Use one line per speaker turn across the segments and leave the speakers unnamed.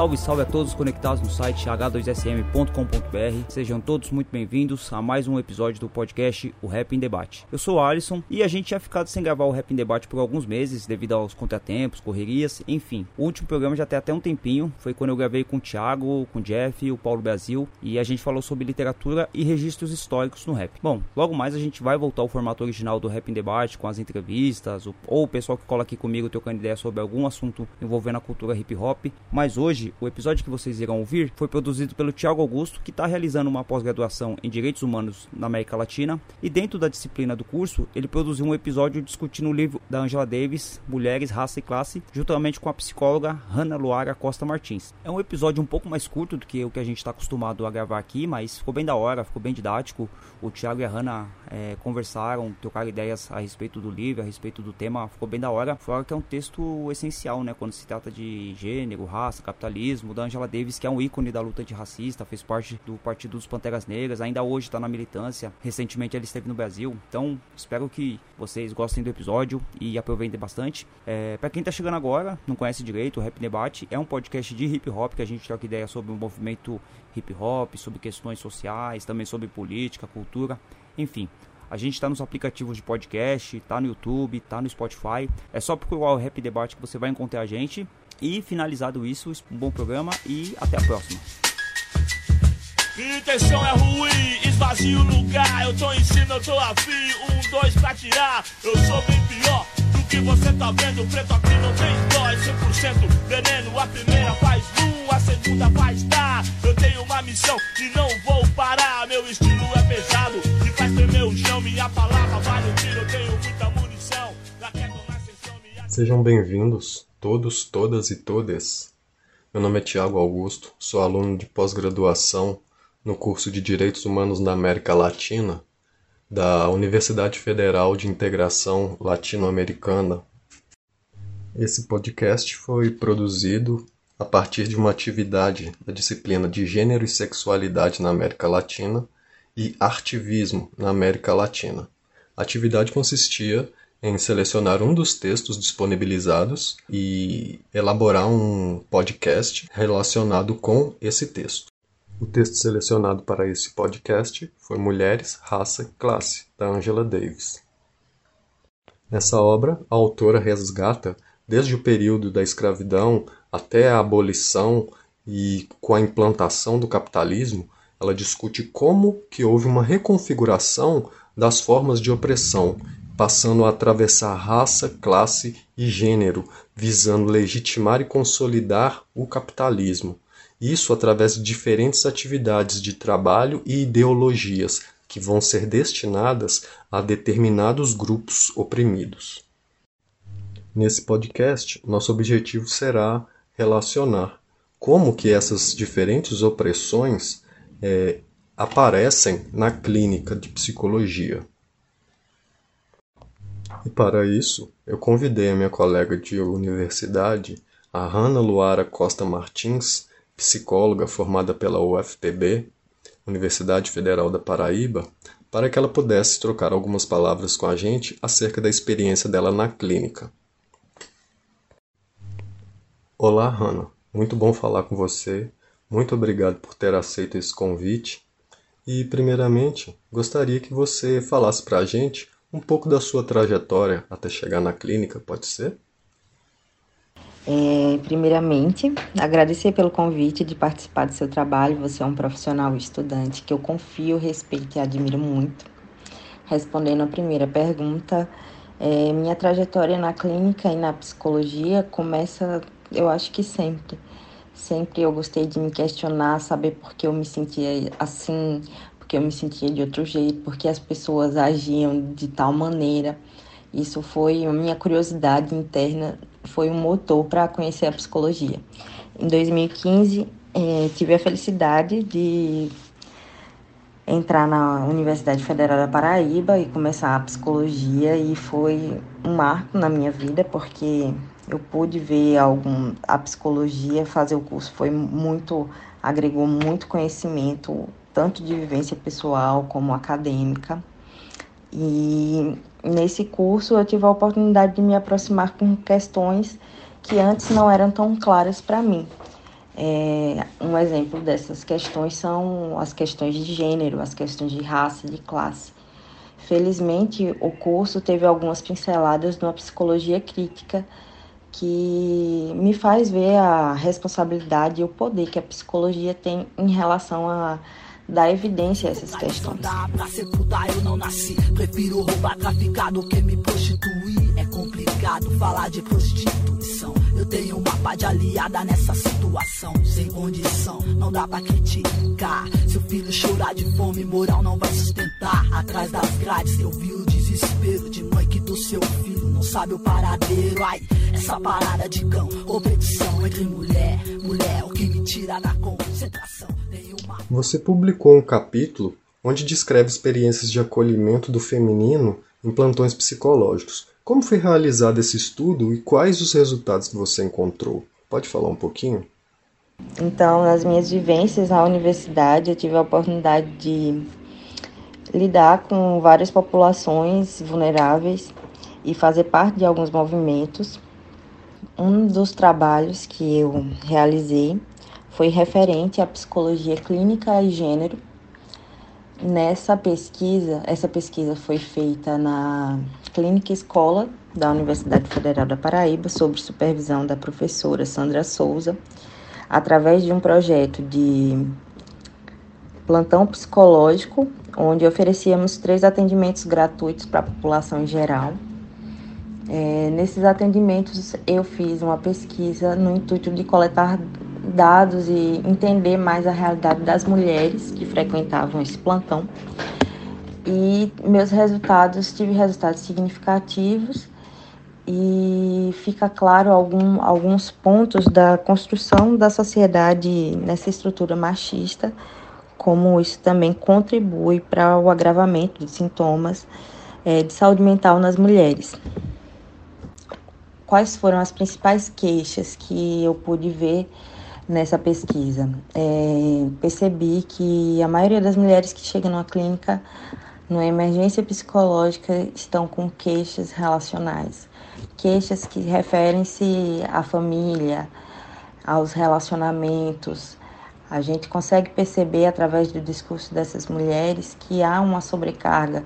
Salve, salve a todos conectados no site h2sm.com.br. Sejam todos muito bem-vindos a mais um episódio do podcast O Rap em Debate. Eu sou o Alisson e a gente tinha ficado sem gravar o Rap em Debate por alguns meses devido aos contratempos, correrias, enfim. O último programa já tem até um tempinho, foi quando eu gravei com o Thiago, com o Jeff, o Paulo Brasil e a gente falou sobre literatura e registros históricos no rap. Bom, logo mais a gente vai voltar ao formato original do Rap em Debate com as entrevistas ou o pessoal que cola aqui comigo trocando ideia sobre algum assunto envolvendo a cultura hip hop, mas hoje o episódio que vocês irão ouvir foi produzido pelo Thiago Augusto, que está realizando uma pós-graduação em Direitos Humanos na América Latina, e dentro da disciplina do curso, ele produziu um episódio discutindo o livro da Angela Davis, Mulheres, Raça e Classe, juntamente com a psicóloga Hannah Luara Costa Martins. É um episódio um pouco mais curto do que o que a gente está acostumado a gravar aqui, mas ficou bem da hora, ficou bem didático. O Thiago e a Hannah eh, conversaram, trocaram ideias a respeito do livro, a respeito do tema, ficou bem da hora. Fora que é um texto essencial, né, quando se trata de gênero, raça, capitalismo, da Angela Davis, que é um ícone da luta antirracista, fez parte do Partido dos Panteras Negras, ainda hoje está na militância. Recentemente ele esteve no Brasil. Então, espero que vocês gostem do episódio e aproveitem bastante. É, para quem tá chegando agora, não conhece direito, o Rap Debate é um podcast de hip hop que a gente troca ideia sobre o movimento hip hop, sobre questões sociais, também sobre política, cultura, enfim. A gente está nos aplicativos de podcast, tá no YouTube, tá no Spotify. É só procurar o Rap Debate que você vai encontrar a gente. E finalizado isso, um bom programa e até a próxima.
Intenção é ruim, esvazio o lugar. Eu tô em cima, eu tô afim. Um, dois pra tirar. Eu sou bem pior do que você tá vendo. Preto aqui não tem dó, é 100% veneno. A primeira faz um, a segunda faz dar. Eu tenho uma missão e não vou parar. Meu estilo é pesado e faz tremer o chão. Minha palavra vale um tiro, eu tenho muita munição.
Sejam bem-vindos, todos, todas e todas. Meu nome é Tiago Augusto, sou aluno de pós-graduação no curso de Direitos Humanos na América Latina da Universidade Federal de Integração Latino-Americana. Esse podcast foi produzido a partir de uma atividade da disciplina de Gênero e Sexualidade na América Latina e Artivismo na América Latina. A atividade consistia em selecionar um dos textos disponibilizados e elaborar um podcast relacionado com esse texto. O texto selecionado para esse podcast foi Mulheres, Raça e Classe, da Angela Davis. Nessa obra, a autora resgata, desde o período da escravidão até a abolição e com a implantação do capitalismo, ela discute como que houve uma reconfiguração das formas de opressão, passando a atravessar raça, classe e gênero, visando legitimar e consolidar o capitalismo. Isso através de diferentes atividades de trabalho e ideologias que vão ser destinadas a determinados grupos oprimidos. Nesse podcast, nosso objetivo será relacionar como que essas diferentes opressões eh, aparecem na clínica de psicologia. E para isso, eu convidei a minha colega de universidade, a Hannah Luara Costa Martins, psicóloga formada pela UFPB, Universidade Federal da Paraíba, para que ela pudesse trocar algumas palavras com a gente acerca da experiência dela na clínica. Olá, Hannah. Muito bom falar com você. Muito obrigado por ter aceito esse convite. E, primeiramente, gostaria que você falasse para a gente um pouco da sua trajetória até chegar na clínica, pode ser?
É, primeiramente, agradecer pelo convite de participar do seu trabalho. Você é um profissional estudante que eu confio, respeito e admiro muito. Respondendo a primeira pergunta, é, minha trajetória na clínica e na psicologia começa, eu acho que sempre. Sempre eu gostei de me questionar, saber por que eu me sentia assim, porque eu me sentia de outro jeito, porque as pessoas agiam de tal maneira. Isso foi a minha curiosidade interna, foi um motor para conhecer a psicologia. Em 2015, eh, tive a felicidade de entrar na Universidade Federal da Paraíba e começar a psicologia e foi um marco na minha vida porque eu pude ver algum a psicologia fazer o curso foi muito agregou muito conhecimento tanto de vivência pessoal como acadêmica e nesse curso eu tive a oportunidade de me aproximar com questões que antes não eram tão claras para mim é, um exemplo dessas questões são as questões de gênero, as questões de raça, de classe. Felizmente, o curso teve algumas pinceladas numa psicologia crítica que me faz ver a responsabilidade e o poder que a psicologia tem em relação a dar evidência a essas questões. eu tenho uma pá de aliada nessa situação. Sem condição, não dá pra criticar. Se o filho chorar de fome, moral não vai sustentar. Atrás das grades eu vi o desespero de mãe que do seu filho não sabe o paradeiro. Ai, essa parada de cão, competição entre mulher, mulher, o que me tira da concentração.
Você publicou um capítulo onde descreve experiências de acolhimento do feminino em plantões psicológicos. Como foi realizado esse estudo e quais os resultados que você encontrou? Pode falar um pouquinho?
Então, nas minhas vivências na universidade, eu tive a oportunidade de lidar com várias populações vulneráveis e fazer parte de alguns movimentos. Um dos trabalhos que eu realizei foi referente à psicologia clínica e gênero. Nessa pesquisa, essa pesquisa foi feita na Clínica Escola da Universidade Federal da Paraíba, sob supervisão da professora Sandra Souza, através de um projeto de plantão psicológico, onde oferecíamos três atendimentos gratuitos para a população em geral. É, nesses atendimentos, eu fiz uma pesquisa no intuito de coletar dados e entender mais a realidade das mulheres que frequentavam esse plantão. E meus resultados, tive resultados significativos e fica claro algum, alguns pontos da construção da sociedade nessa estrutura machista, como isso também contribui para o agravamento de sintomas é, de saúde mental nas mulheres. Quais foram as principais queixas que eu pude ver nessa pesquisa. É, percebi que a maioria das mulheres que chegam na clínica, numa emergência psicológica, estão com queixas relacionais. Queixas que referem-se à família, aos relacionamentos. A gente consegue perceber através do discurso dessas mulheres que há uma sobrecarga,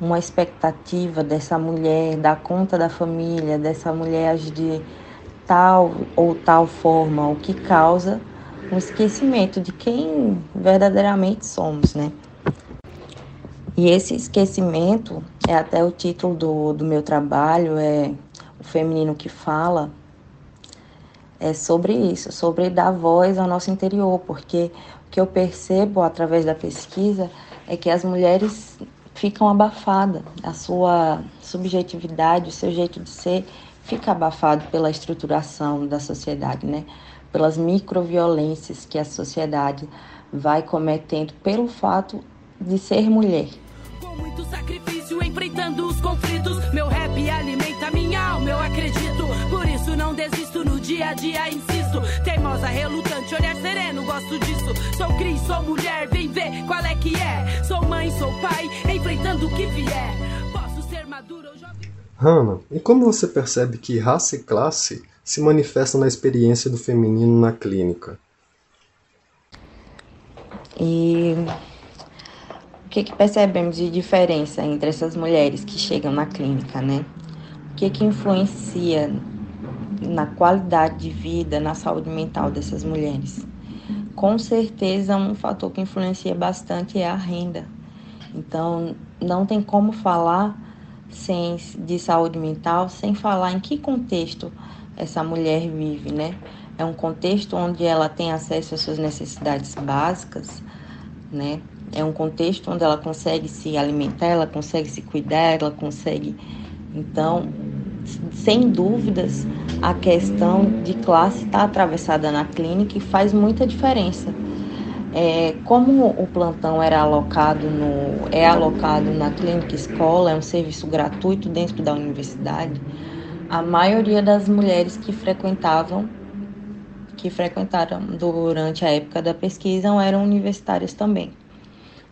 uma expectativa dessa mulher dar conta da família, dessa mulher agir tal ou tal forma, o que causa um esquecimento de quem verdadeiramente somos, né? E esse esquecimento é até o título do, do meu trabalho, é o feminino que fala, é sobre isso, sobre dar voz ao nosso interior, porque o que eu percebo através da pesquisa é que as mulheres ficam abafadas, a sua subjetividade, o seu jeito de ser fica abafado pela estruturação da sociedade, né? Pelas microviolências que a sociedade vai cometendo pelo fato de ser mulher.
Com muito sacrifício enfrentando os conflitos, meu rap alimenta minha alma, eu acredito. Por isso não desisto no dia a dia, insisto. Teimosa, relutante, olhar sereno, gosto disso. Sou Cris, sou mulher, vem ver qual é que é. Sou mãe, sou pai, enfrentando o que vier.
Hannah, e como você percebe que raça e classe se manifestam na experiência do feminino na clínica?
E o que, que percebemos de diferença entre essas mulheres que chegam na clínica, né? O que, que influencia na qualidade de vida, na saúde mental dessas mulheres? Com certeza, um fator que influencia bastante é a renda. Então, não tem como falar sem, de saúde mental sem falar em que contexto essa mulher vive, né? É um contexto onde ela tem acesso às suas necessidades básicas, né? é um contexto onde ela consegue se alimentar, ela consegue se cuidar, ela consegue. Então, sem dúvidas, a questão de classe está atravessada na clínica e faz muita diferença. É, como o plantão era alocado no, é alocado na clínica escola, é um serviço gratuito dentro da universidade, a maioria das mulheres que frequentavam que frequentaram durante a época da pesquisa eram universitárias também.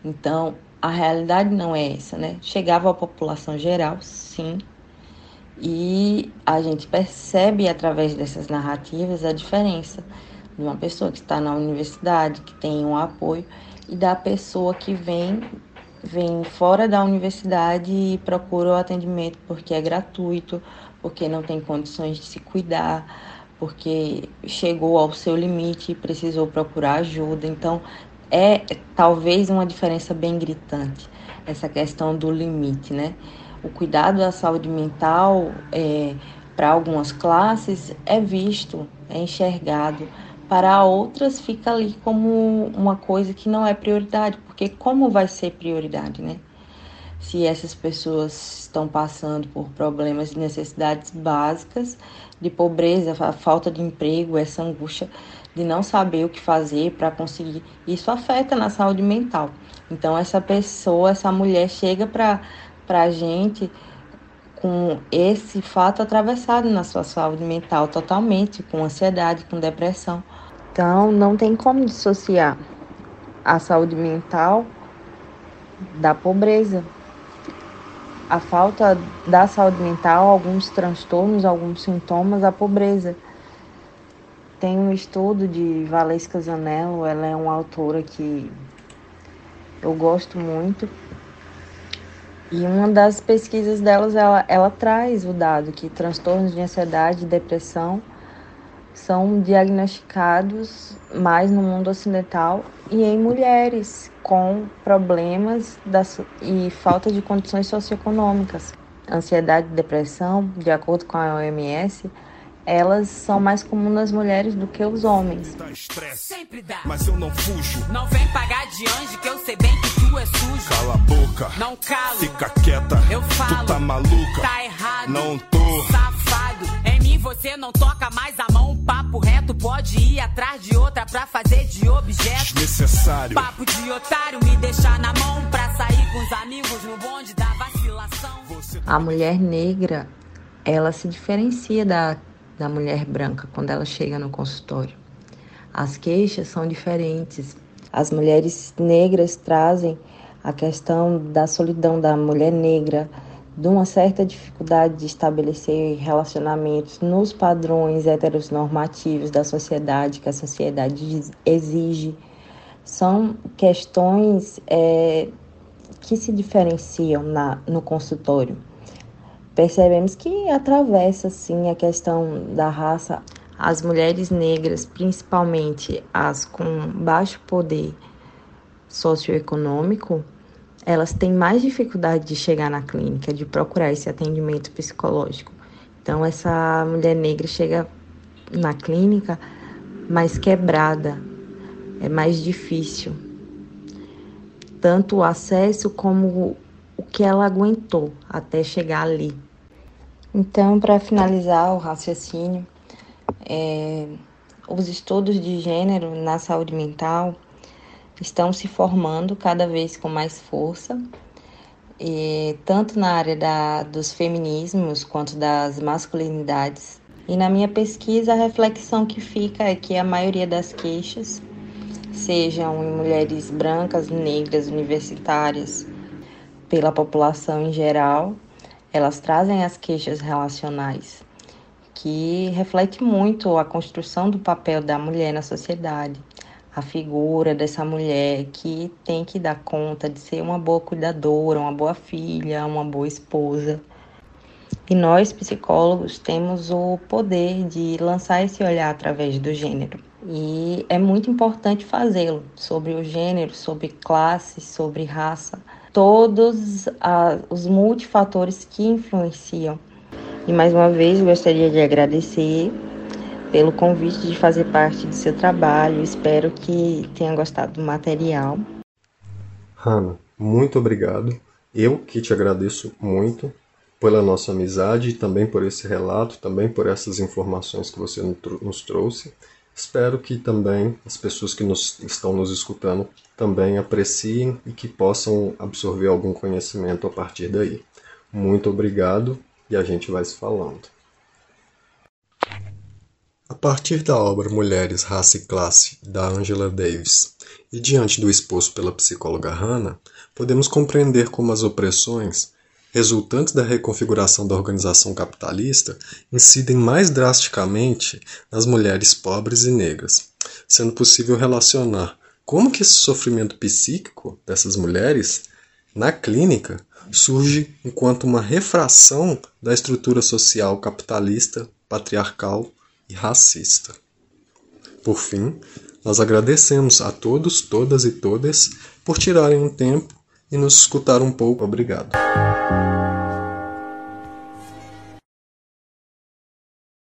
Então, a realidade não é essa, né? Chegava à população geral, sim, e a gente percebe através dessas narrativas a diferença de uma pessoa que está na universidade, que tem um apoio, e da pessoa que vem vem fora da universidade e procura o atendimento porque é gratuito, porque não tem condições de se cuidar, porque chegou ao seu limite e precisou procurar ajuda. Então, é talvez uma diferença bem gritante essa questão do limite, né? O cuidado da saúde mental é, para algumas classes é visto, é enxergado, para outras fica ali como uma coisa que não é prioridade, porque como vai ser prioridade, né? Se essas pessoas estão passando por problemas de necessidades básicas, de pobreza, a falta de emprego, essa angústia de não saber o que fazer para conseguir, isso afeta na saúde mental. Então essa pessoa, essa mulher chega para a gente com esse fato atravessado na sua saúde mental totalmente, com ansiedade, com depressão. Então, não tem como dissociar a saúde mental da pobreza. A falta da saúde mental, alguns transtornos, alguns sintomas, a pobreza. Tem um estudo de Valesca Zanello, ela é uma autora que eu gosto muito. E uma das pesquisas delas, ela, ela traz o dado que transtornos de ansiedade e depressão são diagnosticados mais no mundo ocidental e em mulheres com problemas das, e falta de condições socioeconômicas. Ansiedade e depressão, de acordo com a OMS, elas são mais comuns nas mulheres do que os homens.
Dá estresse, mas eu não fujo.
Não vem pagar de anjo que eu sei bem que tu é sujo.
Cala a boca,
Não calo.
fica quieta.
Eu falo.
Tu tá maluca?
Tá errado.
Não tô.
Safado. Em mim você não toca mais a mão. Papo reto pode ir atrás de outra pra fazer de objeto.
Desnecessário.
Papo de otário me deixar na mão pra sair com os amigos no bonde da vacilação.
Você
A mulher negra, ela se diferencia da, da mulher branca quando ela chega no consultório. As queixas são diferentes. As mulheres negras trazem a questão da solidão da mulher negra, de uma certa dificuldade de estabelecer relacionamentos nos padrões heteronormativos da sociedade, que a sociedade exige. São questões é, que se diferenciam na, no consultório. Percebemos que atravessa sim a questão da raça. As mulheres negras, principalmente as com baixo poder socioeconômico, elas têm mais dificuldade de chegar na clínica, de procurar esse atendimento psicológico. Então, essa mulher negra chega na clínica mais quebrada, é mais difícil. Tanto o acesso como o que ela aguentou até chegar ali. Então, para finalizar o raciocínio, é, os estudos de gênero na saúde mental estão se formando cada vez com mais força, e, tanto na área da, dos feminismos quanto das masculinidades. E na minha pesquisa, a reflexão que fica é que a maioria das queixas, sejam em mulheres brancas, negras, universitárias, pela população em geral, elas trazem as queixas relacionais, que reflete muito a construção do papel da mulher na sociedade a figura dessa mulher que tem que dar conta de ser uma boa cuidadora, uma boa filha, uma boa esposa. E nós, psicólogos, temos o poder de lançar esse olhar através do gênero. E é muito importante fazê-lo sobre o gênero, sobre classe, sobre raça, todos os multifatores que influenciam. E mais uma vez gostaria de agradecer pelo convite de fazer parte do seu trabalho. Espero que tenha gostado do material.
Hanna, muito obrigado. Eu que te agradeço muito pela nossa amizade e também por esse relato, também por essas informações que você nos trouxe. Espero que também as pessoas que nos, estão nos escutando também apreciem e que possam absorver algum conhecimento a partir daí. Muito obrigado e a gente vai se falando. A partir da obra Mulheres, Raça e Classe, da Angela Davis, e diante do exposto pela psicóloga Hannah, podemos compreender como as opressões, resultantes da reconfiguração da organização capitalista, incidem mais drasticamente nas mulheres pobres e negras, sendo possível relacionar como que esse sofrimento psíquico dessas mulheres, na clínica, surge enquanto uma refração da estrutura social capitalista, patriarcal e racista. Por fim, nós agradecemos a todos, todas e todas por tirarem um tempo e nos escutar um pouco. Obrigado.